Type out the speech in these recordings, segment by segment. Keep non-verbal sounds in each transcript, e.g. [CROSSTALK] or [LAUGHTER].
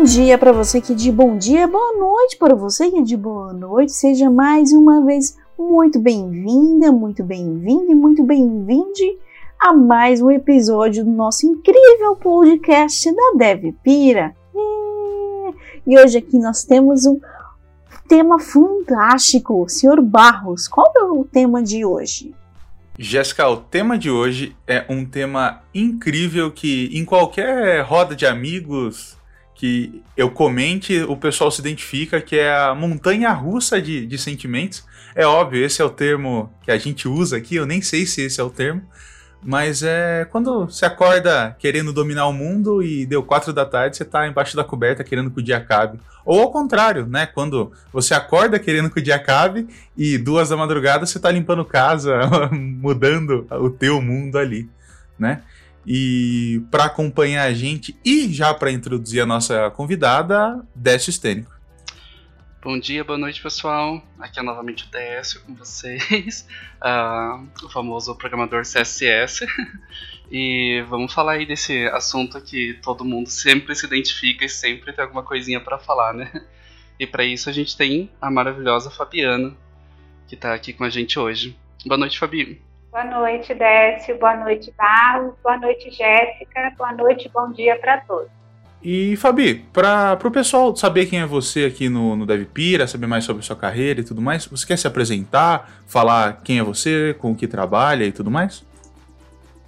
Bom dia para você que de bom dia, boa noite para você que de boa noite. Seja mais uma vez muito bem-vinda, muito bem-vindo e muito bem-vinde a mais um episódio do nosso incrível podcast da Dev Pira. E hoje aqui nós temos um tema fantástico. Senhor Barros, qual é o tema de hoje? Jéssica, o tema de hoje é um tema incrível que em qualquer roda de amigos que eu comente, o pessoal se identifica que é a montanha russa de, de sentimentos. É óbvio, esse é o termo que a gente usa aqui, eu nem sei se esse é o termo, mas é quando você acorda querendo dominar o mundo e deu quatro da tarde, você tá embaixo da coberta querendo que o dia acabe. Ou ao contrário, né? Quando você acorda querendo que o dia acabe e duas da madrugada você tá limpando casa, [LAUGHS] mudando o teu mundo ali, né? E para acompanhar a gente e já para introduzir a nossa convidada, Décio Stênico. Bom dia, boa noite pessoal. Aqui é novamente o Décio com vocês, uh, [LAUGHS] o famoso programador CSS. [LAUGHS] e vamos falar aí desse assunto que todo mundo sempre se identifica e sempre tem alguma coisinha para falar, né? E para isso a gente tem a maravilhosa Fabiana, que está aqui com a gente hoje. Boa noite, Fabi. Boa noite, Décio. Boa noite, Barros. Boa noite, Jéssica. Boa noite, bom dia para todos. E Fabi, para o pessoal saber quem é você aqui no, no DevPira, saber mais sobre sua carreira e tudo mais, você quer se apresentar, falar quem é você, com o que trabalha e tudo mais?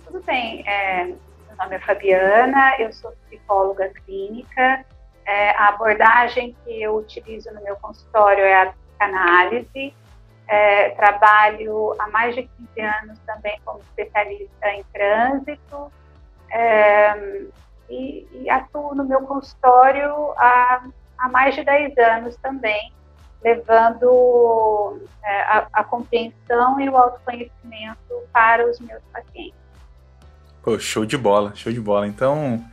Tudo bem. É, meu nome é Fabiana, eu sou psicóloga clínica. É, a abordagem que eu utilizo no meu consultório é a psicanálise. É, trabalho há mais de 15 anos também como especialista em trânsito. É, e, e atuo no meu consultório há, há mais de 10 anos também, levando é, a, a, compreensão e o autoconhecimento para os meus pacientes. Pô, show de bola, show de bola. Então,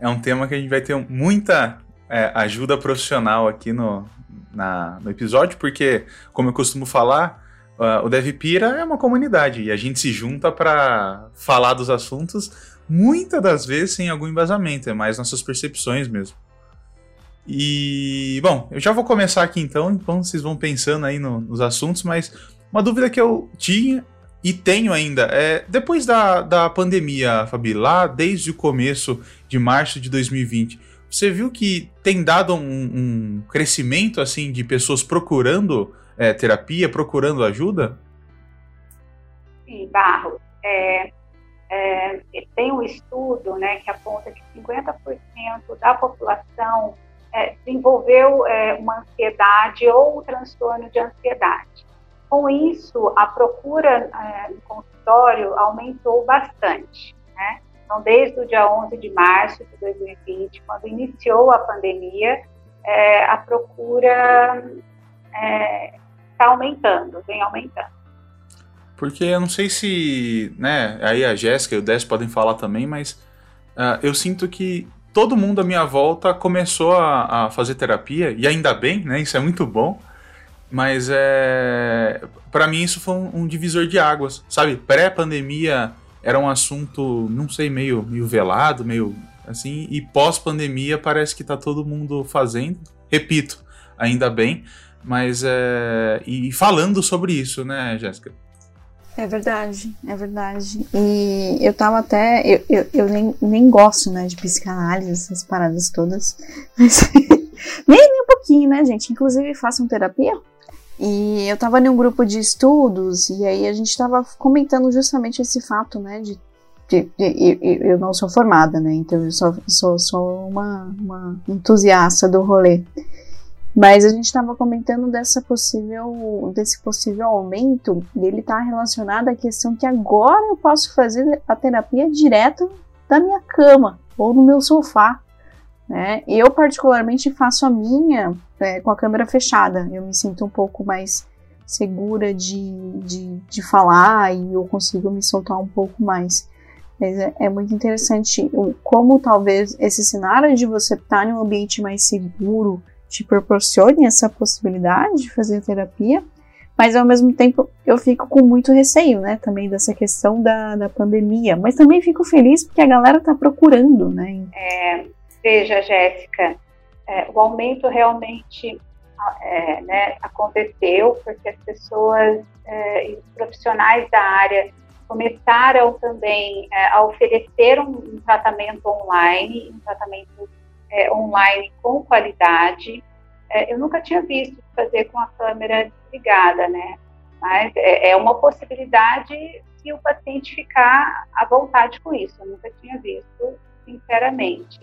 é um tema que a gente vai ter muita é, ajuda profissional aqui no, na, no episódio, porque, como eu costumo falar, uh, o DevPira é uma comunidade e a gente se junta para falar dos assuntos muitas das vezes sem algum embasamento, é mais nossas percepções mesmo. E, bom, eu já vou começar aqui então, enquanto vocês vão pensando aí no, nos assuntos, mas uma dúvida que eu tinha e tenho ainda é: depois da, da pandemia, Fabi, lá desde o começo de março de 2020, você viu que tem dado um, um crescimento assim de pessoas procurando é, terapia, procurando ajuda? Sim, Barro. É, é, tem um estudo né, que aponta que 50% da população é, desenvolveu é, uma ansiedade ou um transtorno de ansiedade. Com isso, a procura é, no consultório aumentou bastante. Né? Então, desde o dia 11 de março de 2020, quando iniciou a pandemia, é, a procura está é, aumentando, vem aumentando. Porque eu não sei se, né, aí a Jéssica e o Des podem falar também, mas uh, eu sinto que todo mundo à minha volta começou a, a, fazer terapia, e ainda bem, né, isso é muito bom, mas é, para mim isso foi um, um divisor de águas, sabe? Pré-pandemia era um assunto, não sei, meio, meio velado, meio assim, e pós-pandemia parece que tá todo mundo fazendo, repito, ainda bem, mas é, e falando sobre isso, né, Jéssica? É verdade, é verdade. E eu tava até. Eu, eu, eu nem, nem gosto, né, de psicanálise, essas paradas todas. [LAUGHS] Mas. nem, nem um pouquinho, né, gente? Inclusive, façam terapia. E eu tava em um grupo de estudos, e aí a gente tava comentando justamente esse fato, né, de. de, de, de eu não sou formada, né? Então eu sou, sou, sou uma, uma entusiasta do rolê. Mas a gente estava comentando dessa possível, desse possível aumento e ele está relacionado à questão que agora eu posso fazer a terapia direto da minha cama ou no meu sofá. Né? Eu particularmente faço a minha é, com a câmera fechada. Eu me sinto um pouco mais segura de, de, de falar e eu consigo me soltar um pouco mais. Mas é, é muito interessante como talvez esse cenário de você estar tá em um ambiente mais seguro te proporcione essa possibilidade de fazer terapia, mas ao mesmo tempo eu fico com muito receio, né, também dessa questão da, da pandemia, mas também fico feliz porque a galera tá procurando, né. É, veja, Jéssica, é, o aumento realmente é, né, aconteceu porque as pessoas é, e os profissionais da área começaram também é, a oferecer um, um, tratamento online, um tratamento é, online com qualidade. É, eu nunca tinha visto fazer com a câmera desligada, né? Mas é, uma possibilidade se o paciente ficar à vontade com isso. Eu nunca tinha visto, sinceramente.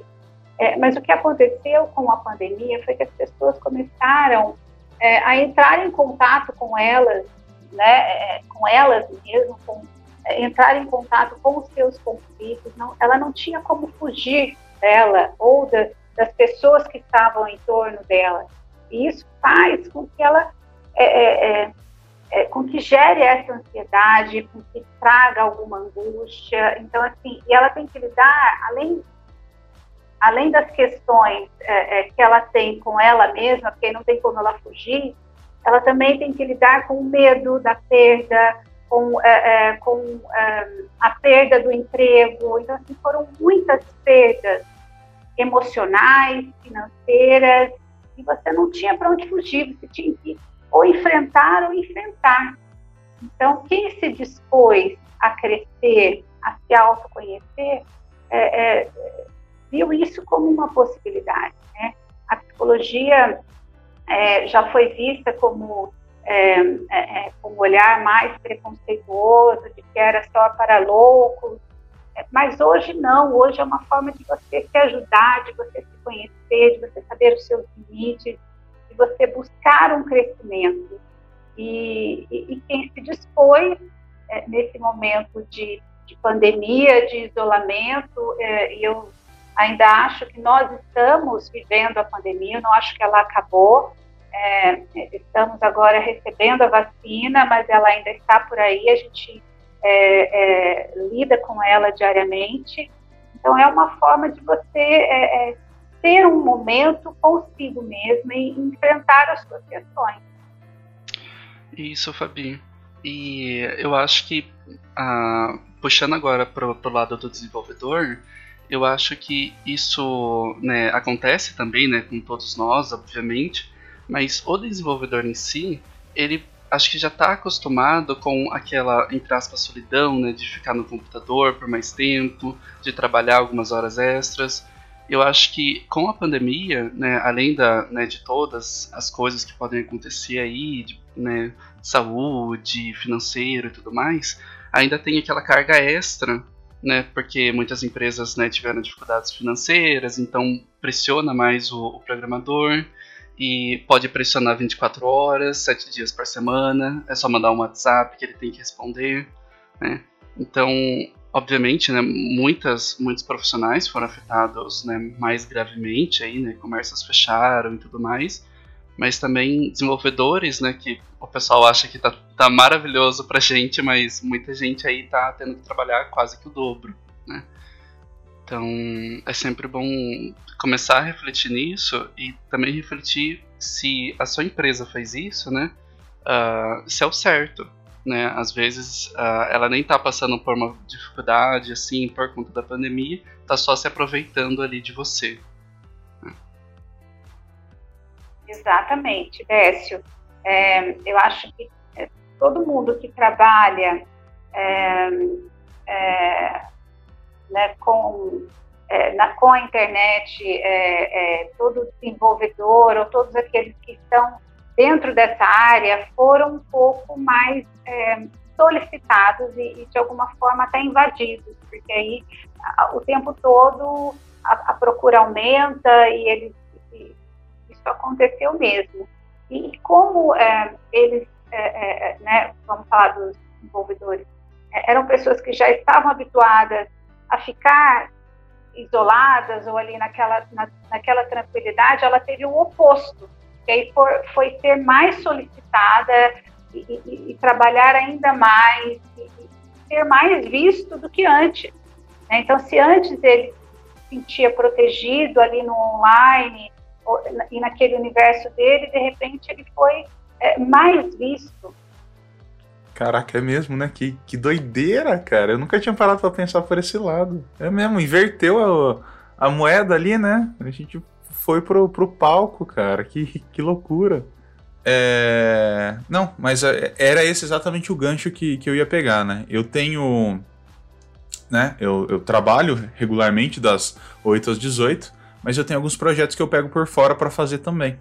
É, mas o que aconteceu com a pandemia foi que as pessoas começaram é, a entrar em contato com elas, né, é, com elas mesmo, com, é, entrar em contato com os seus conflitos. Não, ela não tinha como fugir dela ou da, das pessoas que estavam em torno dela. E isso faz com que ela é, é, é, com que gere essa ansiedade, com que traga alguma angústia. Então, assim, e ela tem que lidar, além, além das questões é, é, que ela tem com ela mesma, porque não tem como ela fugir, ela também tem que lidar com o medo da perda, com, é, é, com é, a perda do emprego. Então, assim, foram muitas perdas emocionais, financeiras, e você não tinha para onde fugir, você tinha que ou enfrentar ou enfrentar. Então, quem se dispôs a crescer, a se autoconhecer, é, é, viu isso como uma possibilidade. Né? A psicologia é, já foi vista como é, é, é, um olhar mais preconceituoso, de que era só para loucos, mas hoje não, hoje é uma forma de você se ajudar, de você se conhecer, de você saber os seus limites, de você buscar um crescimento. E, e, e quem se dispôs é, nesse momento de, de, pandemia, de isolamento, é, eu ainda acho que nós estamos vivendo a pandemia, não acho que ela acabou. É, estamos agora recebendo a vacina, mas ela ainda está por aí, a gente é, é, lida com ela diariamente. Então, é uma forma de você é, é ter um momento consigo mesmo e enfrentar as suas questões. Isso, Fabi. E eu acho que, ah, puxando agora para o lado do desenvolvedor, eu acho que isso né, acontece também né, com todos nós, obviamente, mas o desenvolvedor em si, ele acho que já está acostumado com aquela, entre aspas, solidão, né, de ficar no computador por mais tempo, de trabalhar algumas horas extras. Eu acho que com a pandemia, né, além da, né, de todas as coisas que podem acontecer aí, de, né, saúde, financeiro e tudo mais, ainda tem aquela carga extra, né, porque muitas empresas né, tiveram dificuldades financeiras, então pressiona mais o, o programador e pode pressionar 24 horas, 7 dias por semana, é só mandar um WhatsApp que ele tem que responder, né? Então, obviamente, né, muitas, muitos profissionais foram afetados né, mais gravemente, aí, né, comércios fecharam e tudo mais, mas também desenvolvedores, né, que o pessoal acha que tá, tá maravilhoso pra gente, mas muita gente aí tá tendo que trabalhar quase que o dobro, né. Então, é sempre bom começar a refletir nisso e também refletir se a sua empresa faz isso, né, uh, se é o certo, né? Às vezes uh, ela nem tá passando por uma dificuldade assim por conta da pandemia, tá só se aproveitando ali de você. Exatamente, Décio. É, eu acho que é, todo mundo que trabalha é, é né, com, é, na, com a internet, é, todo desenvolvedor ou todos aqueles que estão dentro dessa área foram um pouco mais solicitados e, e, de alguma forma até invadidos, porque aí a, o tempo todo a, a procura aumenta e eles isso aconteceu mesmo. E como é, eles, é, é né, vamos falar dos desenvolvedores, é, eram pessoas que já estavam habituadas a ficar isoladas ou ali naquela, na, naquela tranquilidade, ela teve o oposto que aí foi, foi ser mais solicitada e, e, e trabalhar ainda mais, e, e, ser mais visto do que antes. Né? Então, se antes ele se sentia protegido ali no online e naquele universo dele, de repente ele foi é, mais visto. Caraca, é mesmo, né? Que, que doideira, cara. Eu nunca tinha parado para pensar por esse lado. É mesmo, inverteu a, a moeda ali, né? A gente foi pro, pro palco, cara. Que, que loucura. É... Não, mas é, era esse exatamente o gancho que, que eu ia pegar, né? Eu tenho. Né? Eu, eu trabalho regularmente das 8 às 18, mas eu tenho alguns projetos que eu pego por fora para fazer também.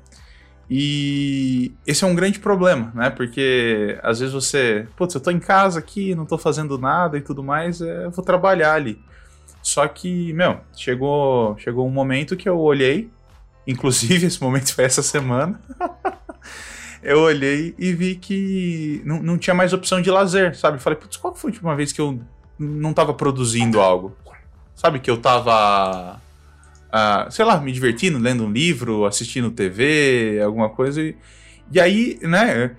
E esse é um grande problema, né? Porque às vezes você, putz, eu tô em casa aqui, não tô fazendo nada e tudo mais, é, eu vou trabalhar ali. Só que, meu, chegou, chegou um momento que eu olhei, inclusive [LAUGHS] esse momento foi essa semana. [LAUGHS] eu olhei e vi que não, não tinha mais opção de lazer, sabe? Falei, putz, qual foi a última vez que eu não tava produzindo algo? Sabe, que eu tava uh, sei lá, me divertindo, lendo um livro, assistindo TV, alguma coisa. E, e aí, né,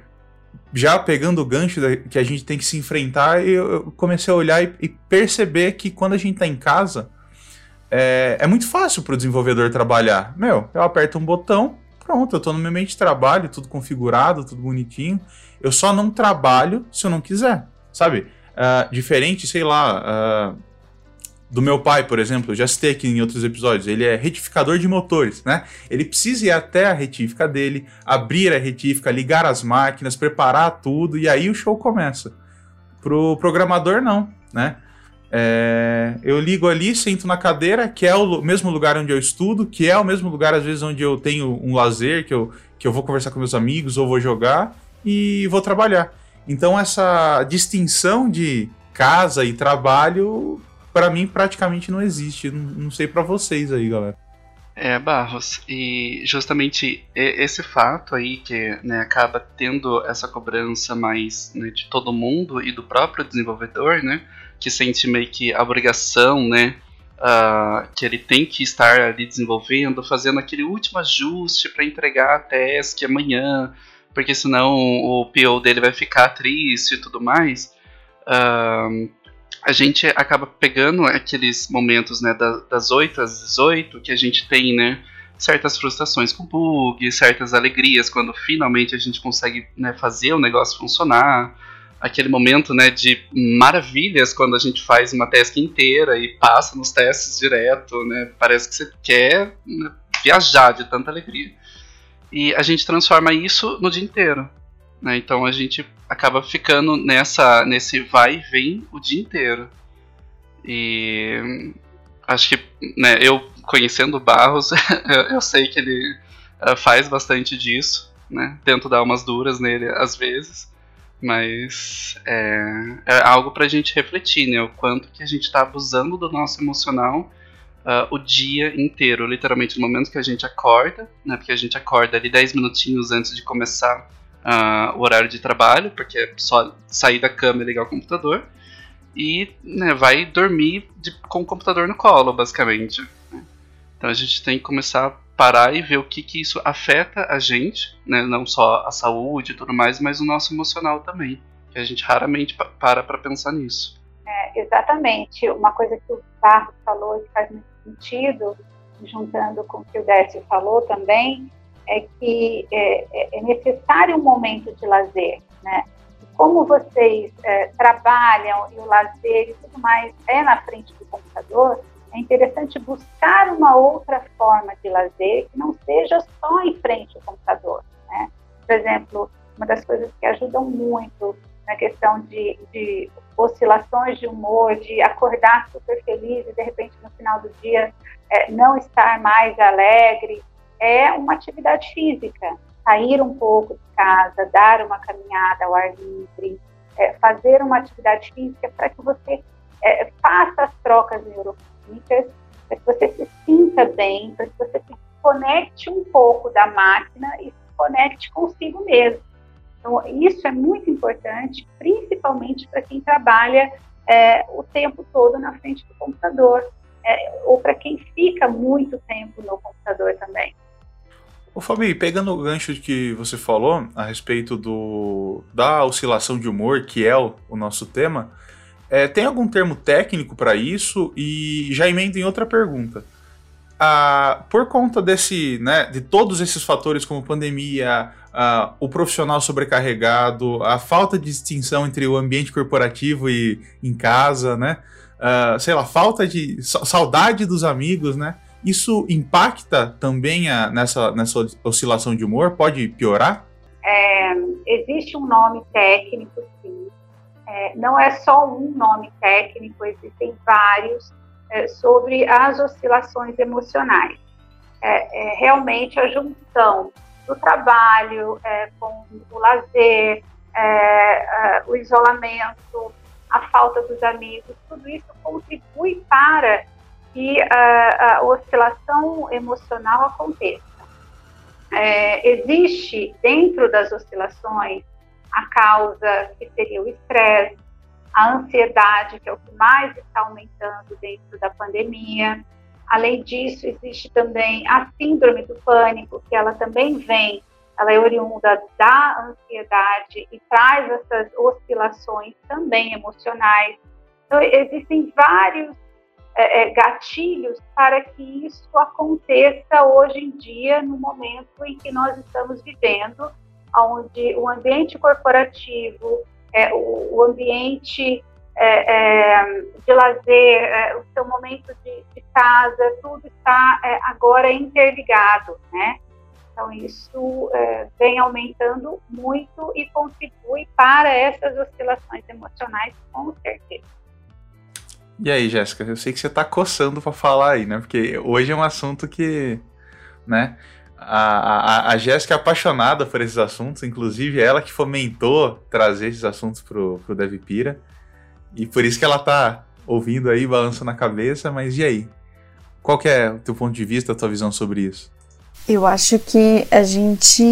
já pegando o gancho da, que a gente tem que se enfrentar, eu, comecei a olhar e, e, perceber que quando a gente tá em casa, é, é muito fácil para o desenvolvedor trabalhar. Meu, eu aperto um botão, pronto, eu tô no meu ambiente de trabalho, tudo configurado, tudo bonitinho. Eu só não trabalho se eu não quiser, sabe? Uh, diferente, sei lá, uh, do meu pai, por exemplo, já citei aqui em outros episódios, ele é retificador de motores, né? Ele precisa ir até a retífica dele, abrir a retífica, ligar as máquinas, preparar tudo e aí o show começa. Pro programador, não, né? É, eu ligo ali, sento na cadeira, que é o mesmo lugar onde eu estudo, que é o mesmo lugar, às vezes, onde eu tenho um lazer, que eu, que eu vou conversar com meus amigos ou vou jogar e vou trabalhar. Então, essa distinção de casa e trabalho para mim praticamente não existe. Não, não sei para vocês aí, galera. É, Barros, e justamente esse fato aí que né, acaba tendo essa cobrança mais né, de todo mundo e do próprio desenvolvedor, né, que sente meio que a obrigação, né, uh, que ele tem que estar ali desenvolvendo, fazendo aquele último ajuste para entregar a task amanhã, porque senão o PO dele vai ficar triste e tudo mais. Uh, a gente acaba pegando aqueles momentos, né, das 8 às 18, que a gente tem, né, certas frustrações com bug, certas alegrias quando finalmente a gente consegue né, fazer o negócio funcionar, aquele momento, né, de maravilhas quando a gente faz uma task inteira e passa nos testes direto, né, parece que você quer né, viajar de tanta alegria. E a gente transforma isso no dia inteiro. Né? Então a gente acaba ficando nessa nesse vai e vem o dia inteiro. E acho que né, eu conhecendo o Barros, [LAUGHS] eu, sei que ele uh, faz bastante disso. Né? Tento dar umas duras nele às vezes. Mas é, é algo para a gente refletir, né? O quanto que a gente está abusando do nosso emocional Uh, o dia inteiro, literalmente no momento que a gente acorda, né, porque a gente acorda ali 10 minutinhos antes de começar uh, o horário de trabalho, porque é só sair da cama e ligar o computador, e né, vai dormir de, com o computador no colo, basicamente. Né? Então a gente tem que começar a parar e ver o que, que isso afeta a gente, né, não só a saúde e tudo mais, mas o nosso emocional também, que a gente raramente para para pensar nisso. É, exatamente. Uma coisa que o Barros falou e que faz muito sentido, juntando com o que o Décio falou também, é que é, é, necessário um momento de lazer, né? Como vocês é, trabalham e o lazer e tudo mais é na frente do computador, é interessante buscar uma outra forma de lazer que não seja só em frente ao computador. Né? Por exemplo, uma das coisas que ajudam muito na questão de, de oscilações de humor, de acordar super feliz e de repente no final do dia é, não estar mais alegre, é uma atividade física. Sair um pouco de casa, dar uma caminhada ao ar livre, é, fazer uma atividade física para que você é, faça as trocas neuroquímicas, para que você se sinta bem, para que você se conecte um pouco da máquina e se conecte consigo mesmo. Então, isso é muito importante, principalmente para quem trabalha é, o tempo todo na frente do computador, é, ou para quem fica muito tempo no computador também. Ô Fabi, pegando o gancho que você falou a respeito do, da oscilação de humor, que é o, o nosso tema, é, tem algum termo técnico para isso? E já emendo em outra pergunta. Ah, por conta desse, né, de todos esses fatores como pandemia, ah, o profissional sobrecarregado, a falta de distinção entre o ambiente corporativo e em casa, né? Ah, sei lá, falta de saudade dos amigos, né? Isso impacta também a, nessa, nessa oscilação de humor? Pode piorar? É, existe um nome técnico, sim. É, não é só um nome técnico, existem vários é, sobre as oscilações emocionais. É, é, realmente a junção do trabalho é, com o lazer, o isolamento, a falta dos amigos, tudo isso contribui para que a, a oscilação emocional aconteça. É, existe dentro das oscilações a causa que seria o estresse, a ansiedade, que é o que mais está aumentando dentro da pandemia. Além disso, existe também a síndrome do pânico, que ela também vem ela é oriunda da ansiedade e traz essas oscilações também emocionais. Então, existem vários é, é, gatilhos para que isso aconteça hoje em dia, no momento em que nós estamos vivendo, onde o ambiente corporativo, é, o, o ambiente é, é, de lazer, é, o seu momento de, de casa, tudo está agora interligado, né? Então, isso é, vem aumentando muito e contribui para essas oscilações emocionais, com certeza. E aí, Jéssica, eu sei que você está coçando para falar aí, né? Porque hoje é um assunto que, né? A, a, a Jéssica é apaixonada por esses assuntos, inclusive ela que fomentou trazer esses assuntos pro, pro Devipira. E por isso que ela tá ouvindo aí, balançando a cabeça, mas e aí? Qual que é o teu ponto de vista, a tua visão sobre isso? Eu acho que a gente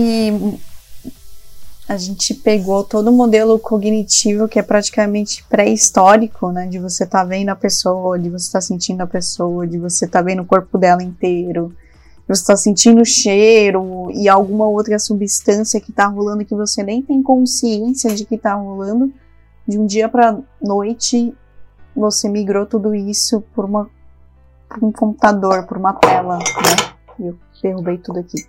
a gente pegou todo o modelo cognitivo que é praticamente pré-histórico, né? De você tá vendo a pessoa, de você tá sentindo a pessoa, de você tá vendo o corpo dela inteiro, de você tá sentindo o cheiro e alguma outra substância que está rolando que você nem tem consciência de que está rolando. De um dia para noite, você migrou tudo isso por, uma, por um computador, por uma tela, né? Eu derrubei tudo aqui.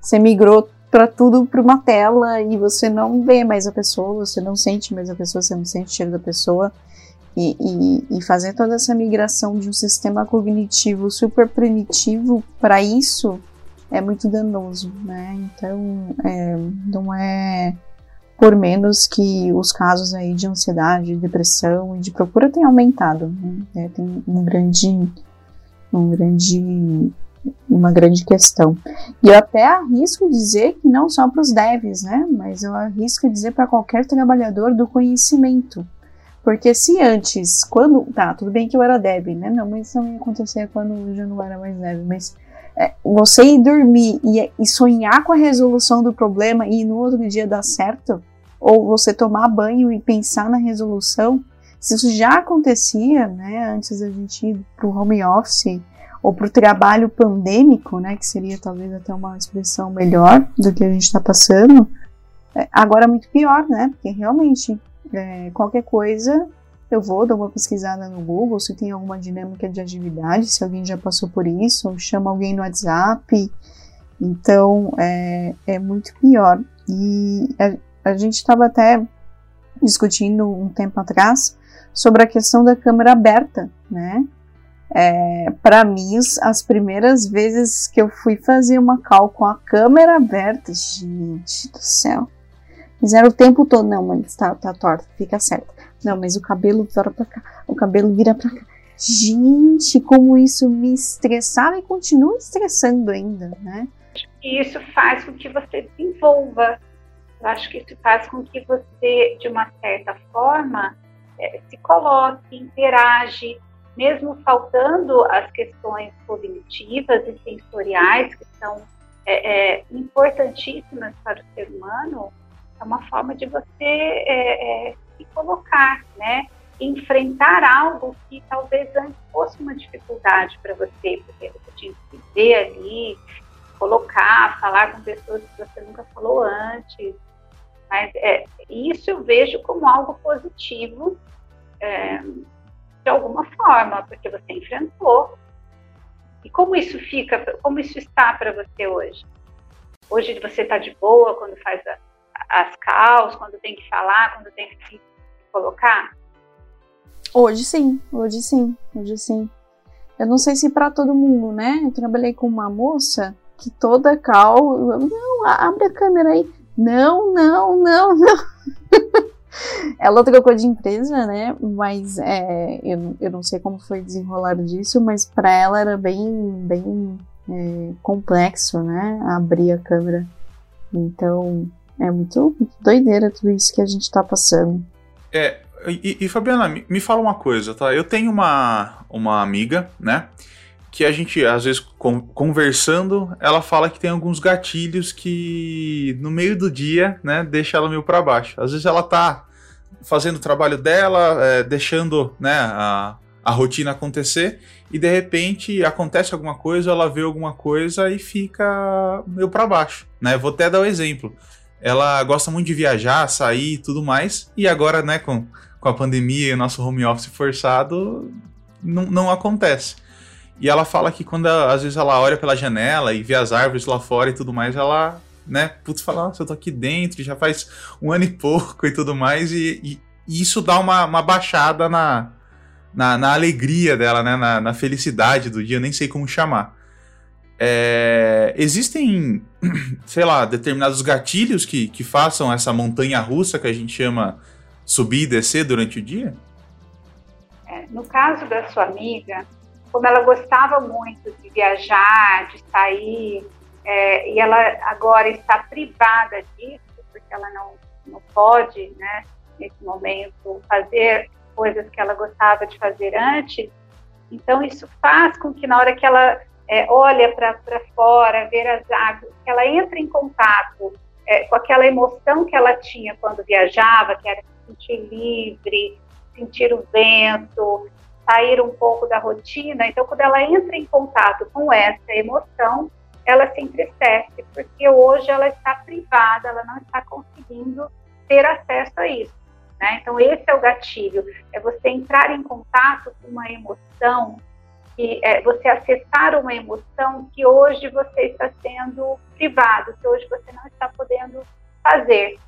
Você migrou para tudo para uma tela e você não vê mais a pessoa, você não sente mais a pessoa, você não sente o cheiro da pessoa. E, e, e fazer toda essa migração de um sistema cognitivo super primitivo para isso é muito danoso, né? Então, é, não é por menos que os casos aí de ansiedade, de depressão e de procura têm aumentado. Né? É, tem um grande, um grande uma grande questão. E eu até arrisco dizer que não só para os devs, né? Mas eu arrisco dizer para qualquer trabalhador do conhecimento. Porque se antes, quando. Tá, tudo bem que eu era dev, né? Não, mas isso não ia acontecer quando eu já não era mais dev. Mas é, você ir dormir e, sonhar com a resolução do problema e no outro dia dar certo, ou você tomar banho e pensar na resolução, se isso já acontecia, né, antes da gente ir para o home office, ou para o trabalho pandêmico, né, que seria talvez até uma expressão melhor do que a gente está passando, é, agora é muito pior, né, porque realmente é, qualquer coisa eu vou dar uma pesquisada no Google se tem alguma dinâmica de atividade, se alguém já passou por isso, ou chama alguém no WhatsApp, então é, é muito pior. E a, a gente estava até discutindo um tempo atrás sobre a questão da câmera aberta, né? É, para mim, as primeiras vezes que eu fui fazer uma cal com a câmera aberta, gente do céu. Fizeram o tempo todo, não, mas tá, tá fica certo. Não, mas o cabelo vira pra cá, o cabelo vira pra cá. Gente, como isso me estressava e continua estressando ainda, né? E isso faz com que você desenvolva. Eu acho que isso faz com que você, de uma certa forma, é, se coloque, interage, mesmo faltando as questões cognitivas e sensoriais, que são é, é, importantíssimas para o ser humano, é uma forma de você é, é se colocar, né? Enfrentar algo que talvez antes fosse uma dificuldade para você, porque você tinha que ver ali, colocar, falar com pessoas que você nunca falou antes. Mas é, isso eu vejo como algo positivo. De alguma forma, porque você enfrentou. E como isso fica, como isso está para você hoje? Hoje você está de boa quando faz a, as caos, quando tem que falar, quando tem que se colocar? Hoje sim, hoje sim, hoje sim. eu não sei se para todo mundo, né? Eu trabalhei com uma moça que toda cal, não, abre a câmera aí. Não, não, não, não. Ela trocou de empresa, né? Mas é, eu, eu não sei como foi desenrolar disso, mas para ela era bem, bem é, complexo, né? Abrir a câmera. Então é muito, muito doideira tudo isso que a gente tá passando. É, e, e Fabiana, me, me fala uma coisa, tá? Eu tenho uma, uma amiga, né? que a gente, às vezes, conversando, ela fala que tem alguns gatilhos que no meio do dia, né, deixa ela meio para baixo. Às vezes ela tá fazendo o trabalho dela, é, deixando, né, a, a rotina acontecer e de repente acontece alguma coisa, ela vê alguma coisa e fica meio para baixo, né? Vou até dar o um exemplo. Ela gosta muito de viajar, sair e tudo mais, e agora, né, com, com a pandemia e o nosso home office forçado, não, não acontece. E ela fala que quando às vezes ela olha pela janela e vê as árvores lá fora e tudo mais, ela, né, putz, fala, nossa, eu tô aqui dentro, já faz um ano e pouco e tudo mais, e, e, e isso dá uma, uma baixada na, na, na, alegria dela, né, na, na, felicidade do dia, eu nem sei como chamar. É, existem, [CLEARS THROAT] sei lá, determinados gatilhos que, que façam essa montanha russa que a gente chama subir e descer durante o dia? É, no caso da sua amiga, como ela gostava muito de viajar, de sair, é, e ela agora está privada disso, porque ela não, não pode, né, nesse momento, fazer coisas que ela gostava de fazer antes, então isso faz com que na hora que ela é, olha para fora, ver as árvores, que ela entra em contato é, com aquela emoção que ela tinha quando viajava, que era se sentir livre, sentir o vento, sair um pouco da rotina. Então, quando ela entra em contato com essa emoção, ela se entristece, porque hoje ela está privada, ela não está conseguindo ter acesso a isso. Né? Então, esse é o gatilho: é você entrar em contato com uma emoção, que é você acessar uma emoção que hoje você está sendo privado, que hoje você não está podendo fazer.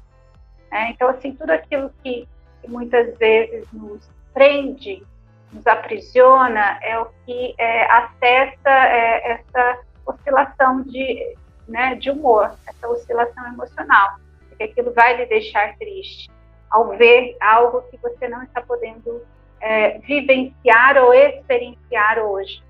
Né? Então, assim, tudo aquilo que, que muitas vezes nos prende nos aprisiona é o que é, acessa é, essa oscilação de, né, de humor, essa oscilação emocional, porque aquilo vai lhe deixar triste ao ver algo que você não está podendo é, vivenciar ou experienciar hoje.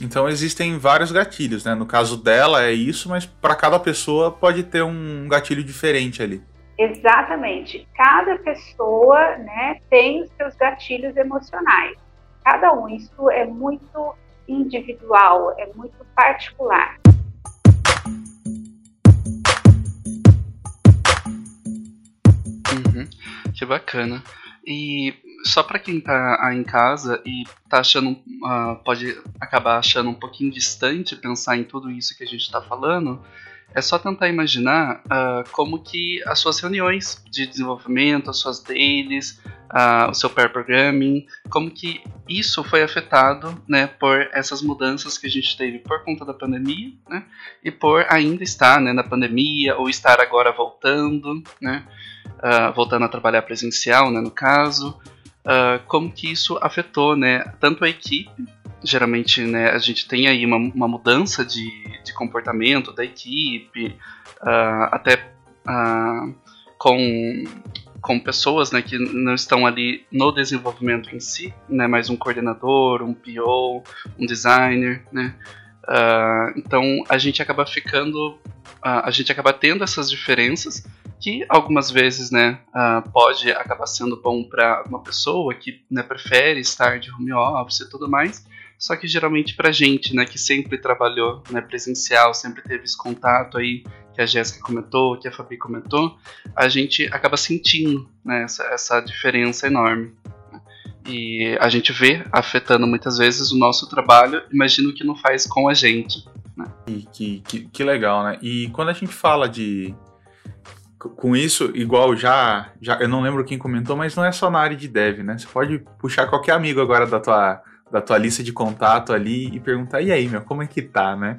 Então existem vários gatilhos, né? No caso dela é isso, mas para cada pessoa pode ter um gatilho diferente ali. Exatamente. Cada pessoa né, tem os seus gatilhos emocionais. Cada um. Isso é muito individual, é muito particular. Uhum, que bacana. E só para quem tá aí em casa e tá achando, uh, pode acabar achando um pouquinho distante pensar em tudo isso que a gente está falando, é só tentar imaginar uh, como que as suas reuniões de desenvolvimento, as suas dailies, uh, o seu pair programming, como que isso foi afetado né, por essas mudanças que a gente teve por conta da pandemia, né, e por ainda estar né, na pandemia ou estar agora voltando, né, uh, voltando a trabalhar presencial, né, no caso, como que isso afetou né, tanto a equipe geralmente né, a gente tem aí uma, uma mudança de, de comportamento da equipe, uh, até uh, com, com pessoas né, que não estão ali no desenvolvimento em si, né, mas um coordenador, um PO, um designer, né, uh, então a gente acaba ficando, a gente acaba tendo essas diferenças que algumas vezes né, pode acabar sendo bom para uma pessoa que né, prefere estar de home office e tudo mais, só que geralmente pra gente, né, que sempre trabalhou né, presencial, sempre teve esse contato aí que a Jéssica comentou, que a Fabi comentou, a gente acaba sentindo né, essa, essa diferença enorme. Né. E a gente vê afetando muitas vezes o nosso trabalho, imagino que não faz com a gente. Né? Que, que, que legal, né? E quando a gente fala de, com isso, igual já, já, eu não lembro quem comentou, mas não é só na área de dev, né? Você pode puxar qualquer amigo agora da tua da tua lista de contato ali e perguntar, e aí, meu, como é que tá, né?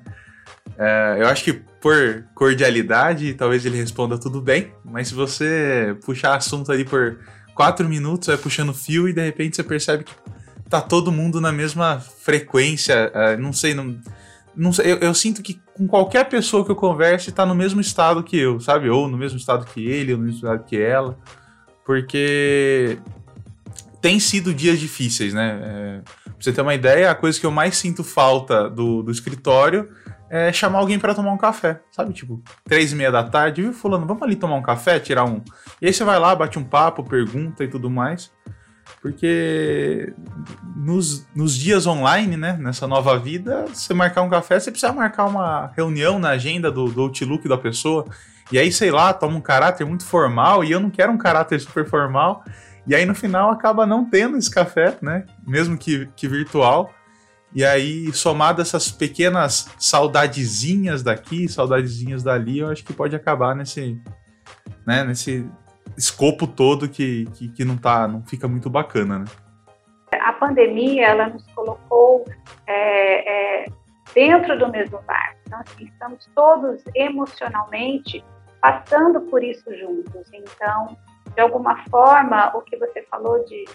É, eu acho que por cordialidade, talvez ele responda tudo bem, mas se você puxar assunto ali por quatro minutos, vai puxando fio e de repente você percebe que, tá todo mundo na mesma frequência, uh, não sei, não, não sei, eu, eu, sinto que com qualquer pessoa que eu converse tá no mesmo estado que eu, sabe? Ou no mesmo estado que ele, ou no mesmo estado que ela, porque tem sido dias difíceis, né? É, pra você ter uma ideia, a coisa que eu mais sinto falta do, do escritório é chamar alguém para tomar um café, sabe? Tipo, três e meia da tarde, viu, fulano, vamos ali tomar um café, tirar um... E aí você vai lá, bate um papo, pergunta e tudo mais. Porque nos, nos dias online, né, nessa nova vida, você marcar um café, você precisa marcar uma reunião na agenda do, do Outlook da pessoa. E aí, sei lá, toma um caráter muito formal, e eu não quero um caráter super formal. E aí, no final, acaba não tendo esse café, né? Mesmo que, que virtual. E aí, somado essas pequenas saudadezinhas daqui, saudadezinhas dali, eu acho que pode acabar nesse, né, nesse escopo todo que, que, que não tá, não fica muito bacana, né? A pandemia, ela nos colocou é, é, dentro do mesmo barco. Então, assim, estamos todos emocionalmente passando por isso juntos. Então, de alguma forma, o que você falou de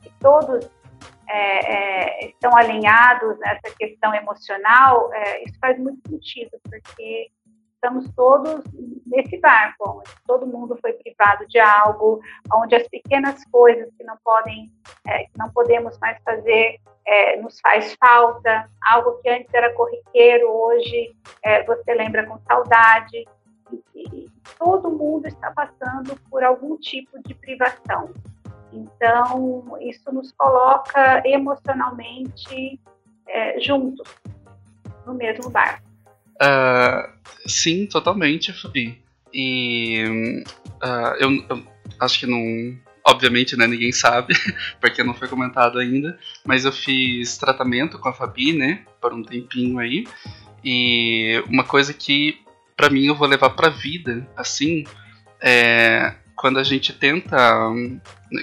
que todos é, é, estão alinhados nessa questão emocional, é, isso faz muito sentido, porque estamos todos nesse barco, onde todo mundo foi privado de algo, onde as pequenas coisas que não podem, é, que não podemos mais fazer, é, nos faz falta, algo que antes era corriqueiro, hoje é, você lembra com saudade, e, todo mundo está passando por algum tipo de privação. Então, isso nos coloca emocionalmente é, juntos, no mesmo barco. Uh, sim, totalmente, Fabi. E uh, eu, eu, acho que não. Obviamente, né, ninguém sabe, [LAUGHS] porque não foi comentado ainda, mas eu fiz tratamento com a Fabi, né, por um tempinho aí. E uma coisa que, para mim, eu vou levar pra vida, assim, é quando a gente tenta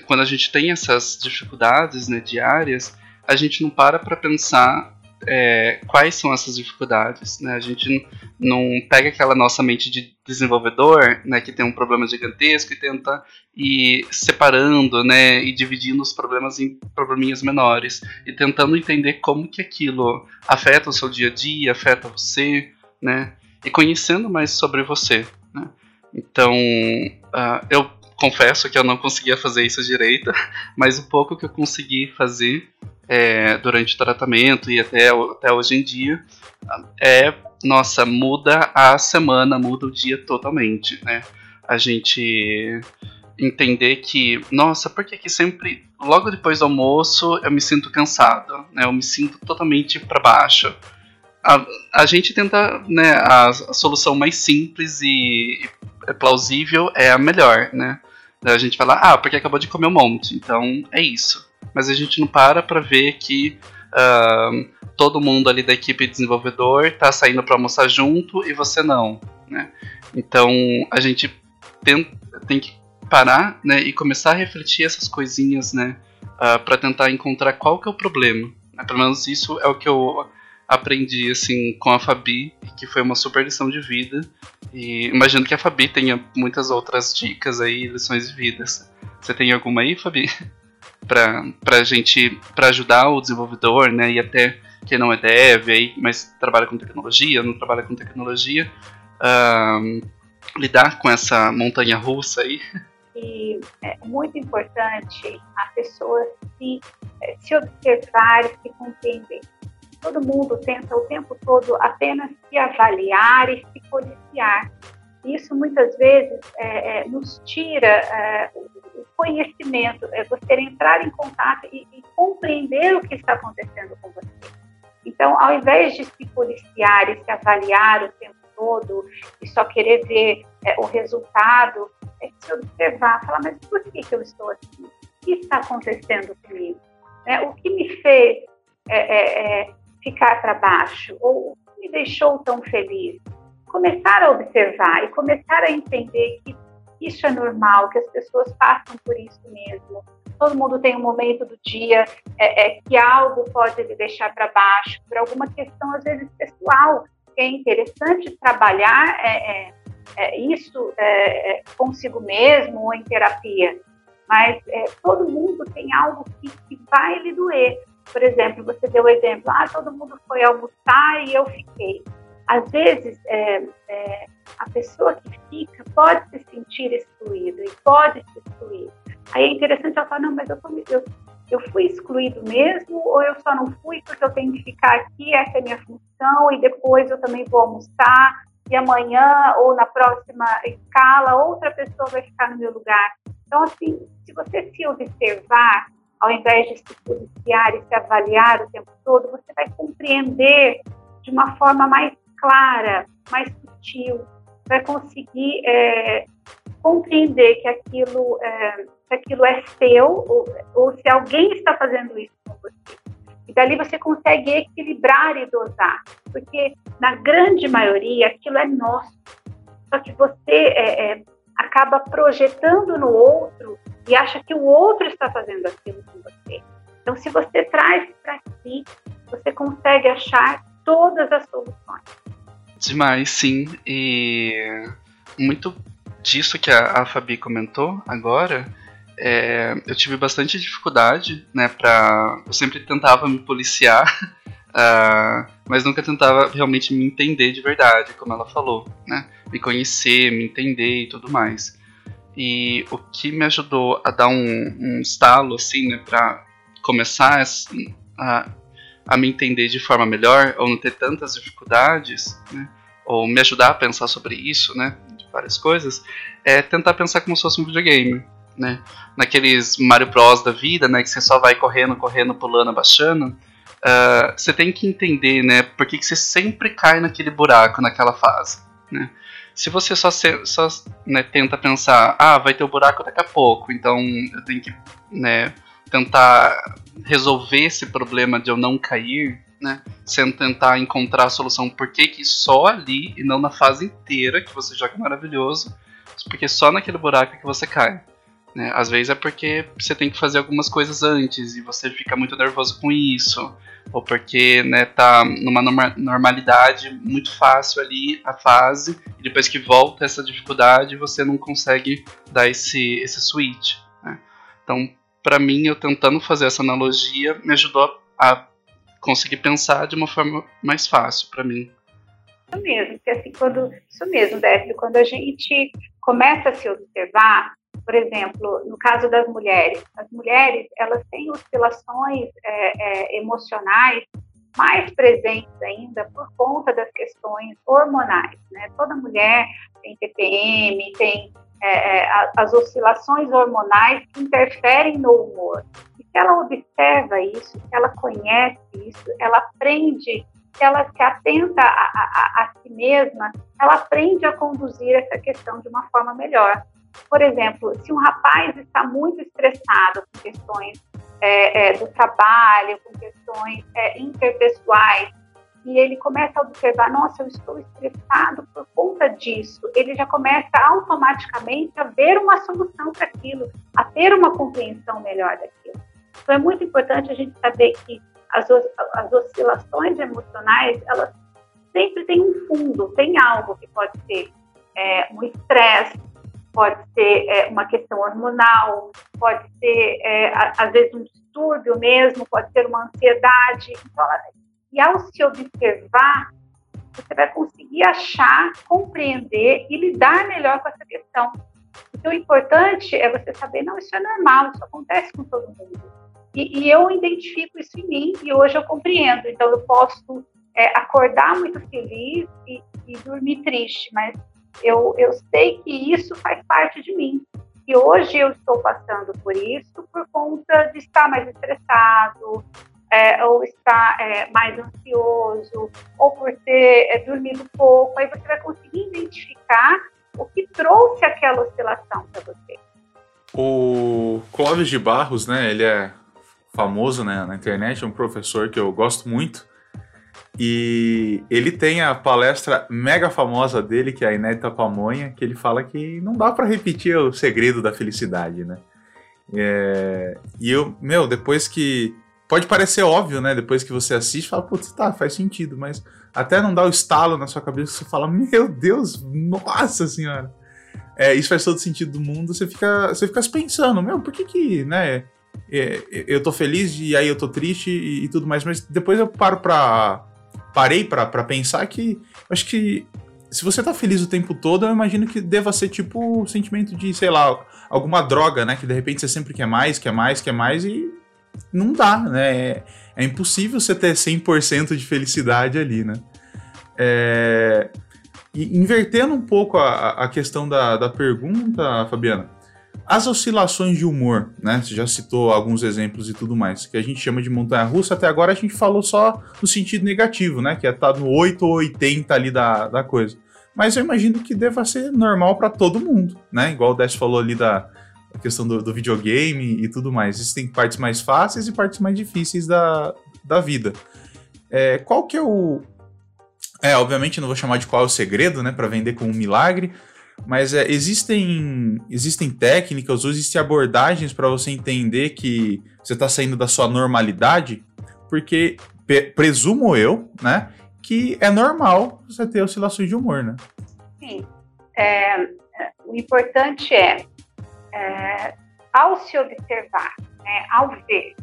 quando a gente tem essas dificuldades né, diárias, a gente não para para pensar é, quais são essas dificuldades. Né? A gente não pega aquela nossa mente de desenvolvedor, né, que tem um problema gigantesco, e tenta ir separando né, e dividindo os problemas em probleminhas menores, e tentando entender como que aquilo afeta o seu dia a dia, afeta você, né, e conhecendo mais sobre você. Né? Então, uh, eu confesso que eu não conseguia fazer isso direito, [LAUGHS] mas o pouco que eu consegui fazer é, durante o tratamento e até, até hoje em dia é, nossa, muda a semana, muda o dia totalmente, né? A gente entender que, nossa, por que, que sempre, logo depois do almoço, eu me sinto cansado, né? Eu me sinto totalmente para baixo. A, a gente tenta, né, a, a solução mais simples e, e plausível é a melhor, né? A gente fala, ah, porque acabou de comer um monte, então é isso. Mas a gente não para pra ver que uh, todo mundo ali da equipe de desenvolvedor tá saindo para almoçar junto e você não, né? Então a gente tem, tem que parar, né, e começar a refletir essas coisinhas, né, uh, ah, para tentar encontrar qual que é o problema. Né? Pelo menos isso é o que eu aprendi assim com a Fabi, que foi uma super lição de vida. E imagino que a Fabi tenha muitas outras dicas aí, lições de vidas. Você tem alguma aí, Fabi? [LAUGHS] pra, pra gente, pra ajudar o desenvolvedor, né, e até quem não é dev aí, mas trabalha com tecnologia, não trabalha com tecnologia, uh, lidar com essa montanha russa aí? [LAUGHS] E é muito importante a pessoa se, é, se observar, se compreender todo mundo tenta o tempo todo apenas se avaliar e se policiar. Isso muitas vezes é, é, nos tira é, o conhecimento, é você entrar em contato e, e, compreender o que está acontecendo com você. Então, ao invés de se policiar e se avaliar o tempo todo e só querer ver é, o resultado, é se observar, falar, mas por que, que eu estou assim? O que está acontecendo comigo? É, o que me fez é, é, ficar para baixo ou me deixou tão feliz. Começar a observar e começar a entender que isso é normal, que as pessoas passam por isso mesmo. Todo mundo tem um momento do dia é, é, que algo pode lhe deixar para baixo, por alguma questão, às vezes, pessoal, que é interessante trabalhar é, é, é isso é, consigo mesmo ou em terapia. Mas todo mundo tem algo que, que vai lhe doer Por exemplo, você deu o exemplo, ah, todo mundo foi almoçar e eu fiquei. Às vezes, é, é, a pessoa que fica pode se sentir excluída e pode se excluir. Aí é interessante ela falar, não, mas eu, tô, eu, eu fui excluído mesmo ou eu só não fui porque eu tenho que ficar aqui, essa é a minha função e depois eu também vou almoçar e amanhã ou na próxima escala outra pessoa vai ficar no meu lugar. Então, assim, se você se observar, ao invés de se policiar e se avaliar o tempo todo, você vai compreender de uma forma mais clara, mais sutil, vai conseguir é, compreender que aquilo, é, aquilo é seu ou, ou se alguém está fazendo isso com você. E dali você consegue equilibrar e dosar, porque na grande maioria aquilo é nosso. Só que você é, é, acaba projetando no outro e acha que o outro está fazendo aquilo com você. Então, se você traz para si, você consegue achar todas as soluções. Demais, sim. E muito disso que a, a Fabi comentou agora, é, eu tive bastante dificuldade, né, pra... Eu sempre tentava me policiar, uh, [LAUGHS] mas nunca tentava realmente me entender de verdade, como ela falou, né, me conhecer, me entender e tudo mais. E o que me ajudou a dar um, um estalo, assim, né, pra começar a, a me entender de forma melhor, ou não ter tantas dificuldades, né, ou me ajudar a pensar sobre isso, né, de várias coisas, é tentar pensar como se fosse um videogame né? Naqueles Mario Bros da vida, né? Que você só vai correndo, correndo, pulando, abaixando. Uh, você tem que entender, né? Por que, que você sempre cai naquele buraco, naquela fase, né? Se você só, se, só né, tenta pensar, ah, vai ter o um buraco daqui a pouco, então eu tenho que né, tentar resolver esse problema de eu não cair, né? Sem tentar encontrar a solução por que, só ali e não na fase inteira que você joga maravilhoso, porque só naquele buraco que você cai. Né? Às vezes é porque você tem que fazer algumas coisas antes e você fica muito nervoso com isso. Ou porque né, tá numa normalidade muito fácil ali a fase, e depois que volta essa dificuldade, você não consegue dar esse, esse switch. Né? Então, para mim, eu tentando fazer essa analogia, me ajudou a conseguir pensar de uma forma mais fácil para mim. Isso mesmo, porque assim, quando, isso mesmo, Décio, quando a gente começa a se observar, por exemplo, no caso das mulheres, as mulheres elas têm oscilações é, é, emocionais mais presentes ainda por conta das questões hormonais. Né? Toda mulher tem TPM, tem é, é as oscilações hormonais que interferem no humor. E se ela observa isso, se ela conhece isso, ela aprende, se ela se atenta a, a, a si mesma, ela aprende a conduzir essa questão de uma forma melhor. Por exemplo, se um rapaz está muito estressado com questões é, é, do trabalho, com questões é, interpessoais, e ele começa a observar, nossa, eu estou estressado por conta disso, ele já começa automaticamente a ver uma solução para aquilo, a ter uma compreensão melhor daquilo. Então é muito importante a gente saber que as, as oscilações emocionais, elas sempre têm um fundo, tem algo que pode ser é, um estresse, pode ser é, uma questão hormonal, pode ser, é, às vezes, um distúrbio mesmo, pode ser uma ansiedade. Então, e ao se observar, você vai conseguir achar, compreender e lidar melhor com essa questão. Então, o importante é você saber, não, isso é normal, isso acontece com todo mundo. E, e eu identifico isso em mim e hoje eu compreendo. Então, eu posso é, acordar muito feliz e, e dormir triste, mas eu, eu sei que isso faz parte de mim. E hoje eu estou passando por isso por conta de estar mais estressado, é, ou estar é, mais ansioso, ou por ter é, dormido pouco. Aí você vai conseguir identificar o que trouxe aquela oscilação para você. O Clóvis de Barros, né, ele é famoso né, na internet, é um professor que eu gosto muito. E ele tem a palestra mega famosa dele, que é a Inédita Pamonha, que ele fala que não dá para repetir o segredo da felicidade, né? É, e eu, meu, depois que. Pode parecer óbvio, né? Depois que você assiste, fala, putz, tá, faz sentido, mas até não dá o estalo na sua cabeça, você fala, meu Deus, nossa senhora. É, isso faz todo sentido do mundo, você fica, você fica pensando, meu, por que que, né? é, eu tô feliz e aí eu tô triste e, e tudo mais, mas depois eu paro pra. Parei pra pensar que. Acho que se você tá feliz o tempo todo, eu imagino que deva ser tipo o sentimento de, sei lá, alguma droga, né? Que de repente você sempre quer mais, quer mais, quer mais e não dá, né? É, é impossível você ter 100% de felicidade ali, né? É, e invertendo um pouco a, a questão da, da pergunta, Fabiana, as oscilações de humor, né? Você já citou alguns exemplos e tudo mais, que a gente chama de montanha-russa. Até agora a gente falou só no sentido negativo, né? Que é estar tá no 8 ou 80 ali da, da coisa. Mas eu imagino que deva ser normal para todo mundo, né? Igual o Décio falou ali da questão do, do, videogame e tudo mais. Existem partes mais fáceis e partes mais difíceis da, da vida. É, qual que é o... É, obviamente não vou chamar de qual é o segredo, né? Para vender como um milagre, mas é, existem, existem técnicas ou existem abordagens para você entender que você está saindo da sua normalidade, porque presumo eu, né, que é normal você ter oscilações de humor, né? Sim. É, o importante é, é, ao se observar, né, ao ver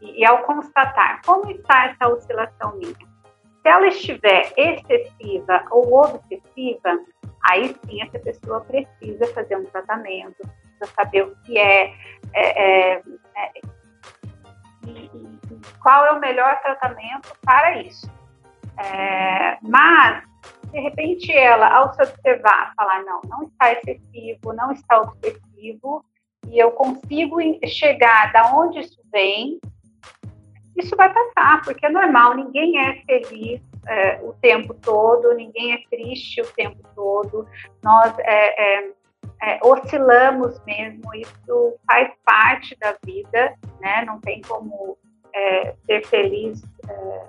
e, e ao constatar como está essa oscilação minha. Se ela estiver excessiva ou obsessiva, aí sim essa pessoa precisa fazer um tratamento, precisa saber o que é, é, é, é e, e, qual é o melhor tratamento para isso. É, mas, de repente, ela, ao se observar, falar: não, não está excessivo, não está obsessivo, e eu consigo chegar da onde isso vem, isso vai passar, porque é normal, ninguém é feliz é, o tempo todo, ninguém é triste o tempo todo, nós é, é, é, oscilamos mesmo, isso faz parte da vida, né? não tem como é, ser feliz é,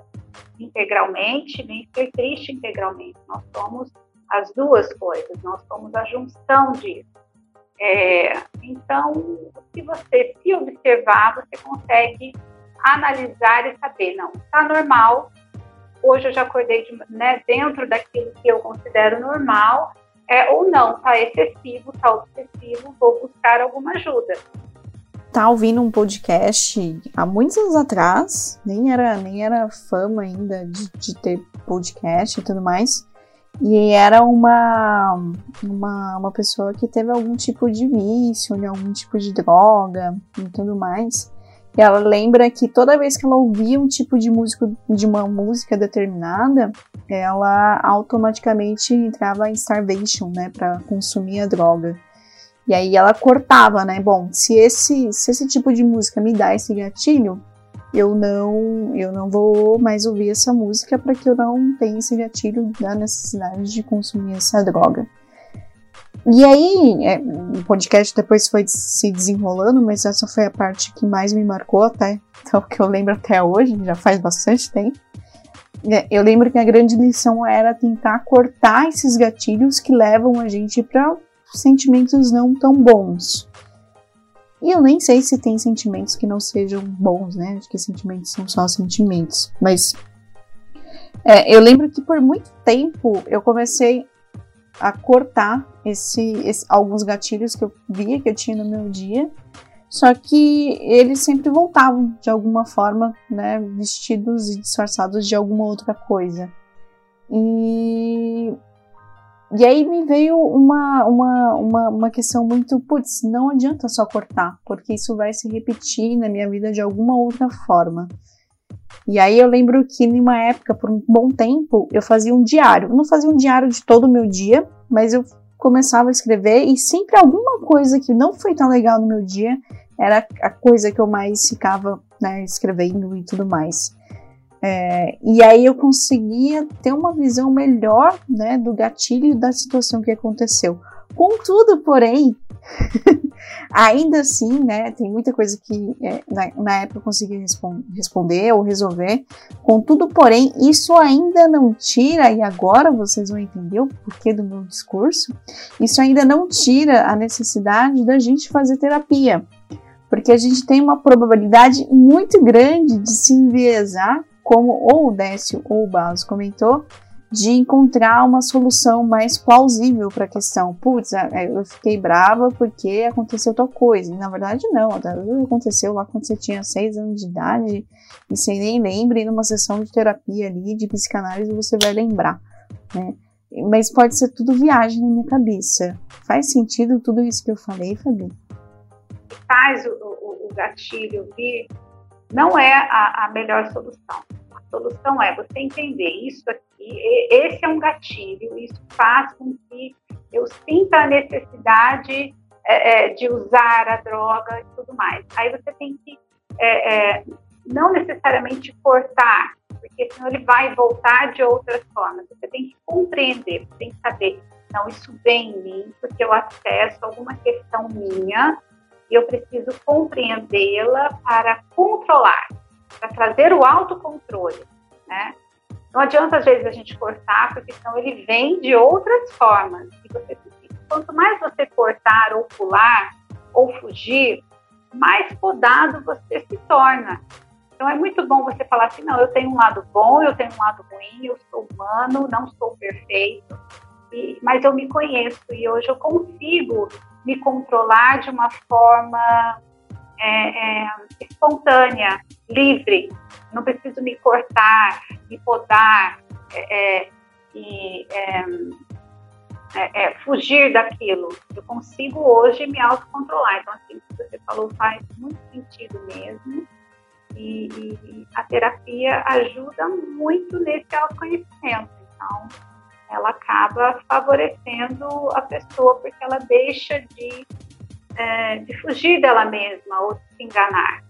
integralmente, nem ser triste integralmente, nós somos as duas coisas, nós somos a junção disso. então, se você se observar, você consegue analisar e saber, não, está normal, hoje eu já acordei de, né, dentro daquilo que eu considero normal, é, ou não, está excessivo, está obsessivo, vou buscar alguma ajuda. Tá ouvindo um podcast há muitos anos atrás, nem era, nem era fama ainda de, de ter podcast e tudo mais. E era uma, uma, uma pessoa que teve algum tipo de vício, algum tipo de droga e tudo mais. Ela lembra que toda vez que ela ouvia um tipo de música, de uma música determinada, ela automaticamente entrava em starvation, né, para consumir a droga. E aí ela cortava, né? Bom, se esse, se esse tipo de música me dá esse gatilho, eu não, eu não vou mais ouvir essa música para que eu não tenha esse gatilho da necessidade de consumir essa droga. E aí, é, o podcast depois foi se desenrolando, mas essa foi a parte que mais me marcou até, [LAUGHS] então que eu lembro até hoje, já faz bastante tempo. É, eu lembro que a grande lição era tentar cortar esses gatilhos que levam a gente para sentimentos não tão bons. E eu nem sei se tem sentimentos que não sejam bons, né? Acho que sentimentos são só sentimentos. Mas é, eu lembro que por muito tempo eu comecei a cortar esse, esse, alguns gatilhos que eu via que eu tinha no meu dia. Só que eles sempre voltavam de alguma forma, né, vestidos e disfarçados de alguma outra coisa. E, e aí me veio uma, uma, uma, uma questão muito, putz, não adianta só cortar, porque isso vai se repetir na minha vida de alguma outra forma. E aí eu lembro que numa época, por um bom tempo, eu fazia um diário. Eu não fazia um diário de todo o meu dia, mas eu começava a escrever e sempre alguma coisa que não foi tão legal no meu dia era a coisa que eu mais ficava né, escrevendo e tudo mais. É, e aí eu conseguia ter uma visão melhor né, do gatilho da situação que aconteceu. Contudo, porém, [LAUGHS] ainda assim, né, tem muita coisa que é, na, na, época eu consegui respon responder ou resolver. Contudo, porém, isso ainda não tira, e agora vocês vão entender o porquê do meu discurso, isso ainda não tira a necessidade da gente fazer terapia. Porque a gente tem uma probabilidade muito grande de se enviesar, como ou o Décio ou o Barros comentou, de encontrar uma solução mais plausível para a questão. Putz, é, eu fiquei brava porque aconteceu tal coisa. Na verdade, não. Aconteceu lá quando você tinha seis anos de idade e você nem lembra, e numa sessão de terapia ali, de psicanálise, você vai lembrar, né? Mas pode ser tudo viagem na minha cabeça. Faz sentido tudo isso que eu falei, Fabi? Faz o, o, o gatilho vir, não é a, a melhor solução. A solução é você entender isso aqui, esse é um gatilho, isso faz com que eu sinta a necessidade é, é, de usar a droga e tudo mais. Aí você tem que é, é não necessariamente cortar, porque senão ele vai voltar de outras formas. Você tem que compreender, você tem que saber, não, isso vem em mim porque eu acesso alguma questão minha e eu preciso compreendê-la para controlar, para trazer o autocontrole, né? Não adianta às vezes a gente cortar, porque senão ele vem de outras formas. E você, quanto mais você cortar ou pular ou fugir, mais podado você se torna. Então é muito bom você falar assim, não, eu tenho um lado bom, eu tenho um lado ruim, eu sou humano, não sou perfeito, e, mas eu me conheço e hoje eu consigo me controlar de uma forma é, é, espontânea, livre. Não preciso me cortar, me podar é, é e é, é, fugir daquilo. Eu consigo hoje me autocontrolar. Então, assim, o que você falou faz muito sentido mesmo. E, e, a terapia ajuda muito nesse autoconhecimento. Então, ela acaba favorecendo a pessoa porque ela deixa de, é, de fugir dela mesma ou de se enganar.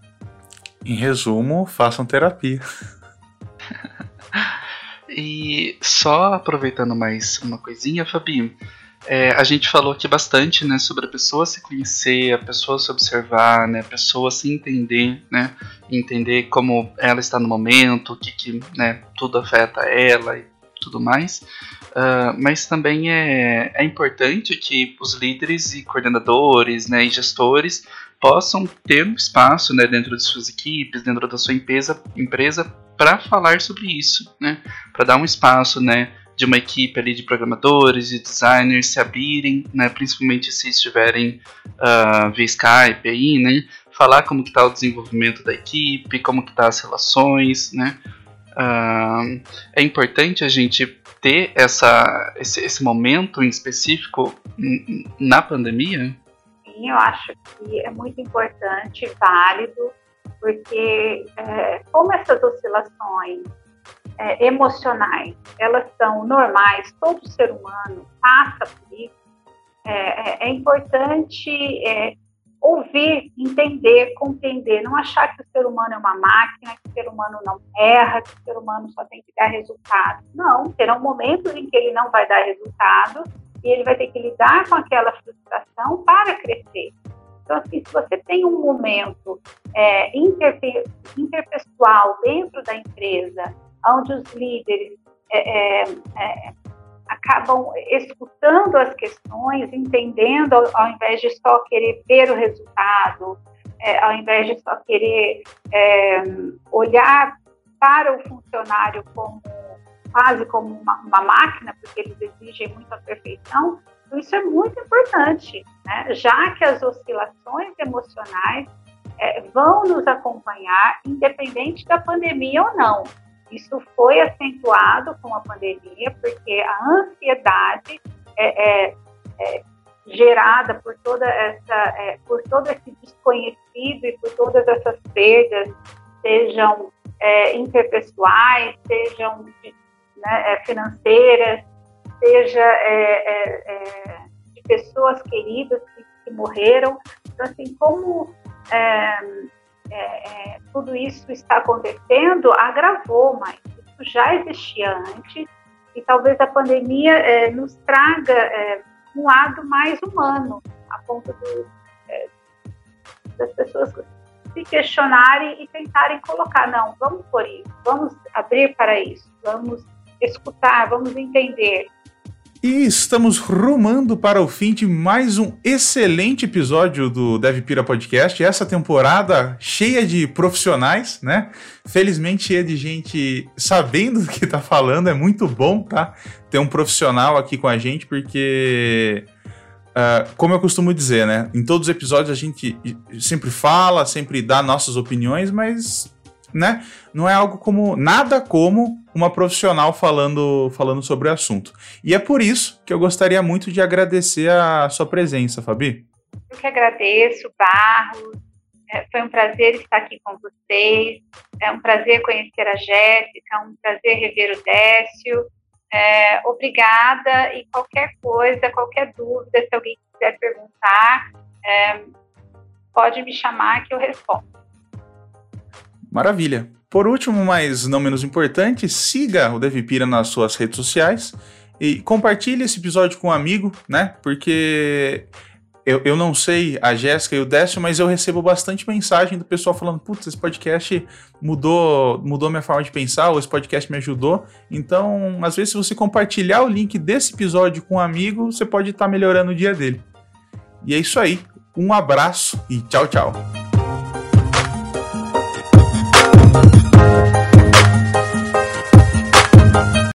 Em resumo, façam terapia. [LAUGHS] e só aproveitando mais uma coisinha, Fabinho, é, a gente falou aqui bastante, né, sobre a pessoa se conhecer, a pessoa se observar, né, a pessoa se entender, né, entender como ela está no momento, o que, que né, tudo afeta ela e tudo mais. Uh, mas também é, é importante que os líderes e coordenadores, né, e gestores possam ter um espaço, né, dentro de suas equipes, dentro da sua empresa, empresa para falar sobre isso, né, para dar um espaço, né, de uma equipe ali de programadores e designers se abrirem, né, principalmente se estiverem uh, via Skype aí, né, falar como está o desenvolvimento da equipe, como que tá as relações, né. Uh, é importante a gente ter essa, esse, esse momento em específico na pandemia? Sim, eu acho que é muito importante, válido, porque é, como essas oscilações é, emocionais, elas são normais, todo ser humano passa por isso, é, é, é importante é, ouvir, entender, compreender, não achar que o ser humano é uma máquina, que o ser humano não erra, que o ser humano só tem que dar resultado. Não, terão momentos em que ele não vai dar resultado e ele vai ter que lidar com aquela frustração para crescer. Então, assim, se você tem um momento é, interpe interpessoal dentro da empresa, onde os líderes é, é, é, acabam escutando as questões, entendendo, ao, ao, invés de só querer ver o resultado, é, ao invés de só querer é, olhar para o funcionário como quase como uma, uma, máquina, porque eles exigem muita perfeição, isso é muito importante, né? já que as oscilações emocionais é, vão nos acompanhar, independente da pandemia ou não. Isso foi acentuado com a pandemia, porque a ansiedade é, é, é gerada por toda essa, é, por todo esse desconhecido e por todas essas perdas, sejam é, interpessoais, sejam né, é, financeiras, seja de pessoas queridas que, que, morreram. Então, assim, como é, é, tudo isso está acontecendo agravou, mas isso já existia antes e talvez a pandemia é, nos traga é, um lado mais humano, a ponto do, é, das pessoas se questionarem e tentarem colocar, não, vamos por isso, vamos abrir para isso, vamos escutar, vamos entender. E estamos rumando para o fim de mais um excelente episódio do Dev Pira Podcast. Essa temporada cheia de profissionais, né? Felizmente cheia de gente sabendo do que tá falando. É muito bom, tá? Ter um profissional aqui com a gente, porque Uh, como eu costumo dizer, né? Em todos os episódios a gente sempre fala, sempre dá nossas opiniões, mas né? Não é algo como nada como uma profissional falando falando sobre o assunto. E é por isso que eu gostaria muito de agradecer a sua presença, Fabi. Eu que agradeço, Barros. É, foi um prazer estar aqui com vocês. É um prazer conhecer a Jéssica, um prazer rever o Décio. É, obrigada e qualquer coisa, qualquer dúvida, se alguém quiser perguntar, é, pode me chamar que eu respondo. Maravilha. Por último, mas não menos importante, siga o Devipira nas suas redes sociais e compartilhe esse episódio com um amigo, né? Porque eu, eu não sei a Jéssica e o Décio, mas eu recebo bastante mensagem do pessoal falando: putz, esse podcast mudou, mudou minha forma de pensar, ou esse podcast me ajudou. Então, às vezes, se você compartilhar o link desse episódio com um amigo, você pode estar tá melhorando o dia dele. E é isso aí. Um abraço e tchau, tchau.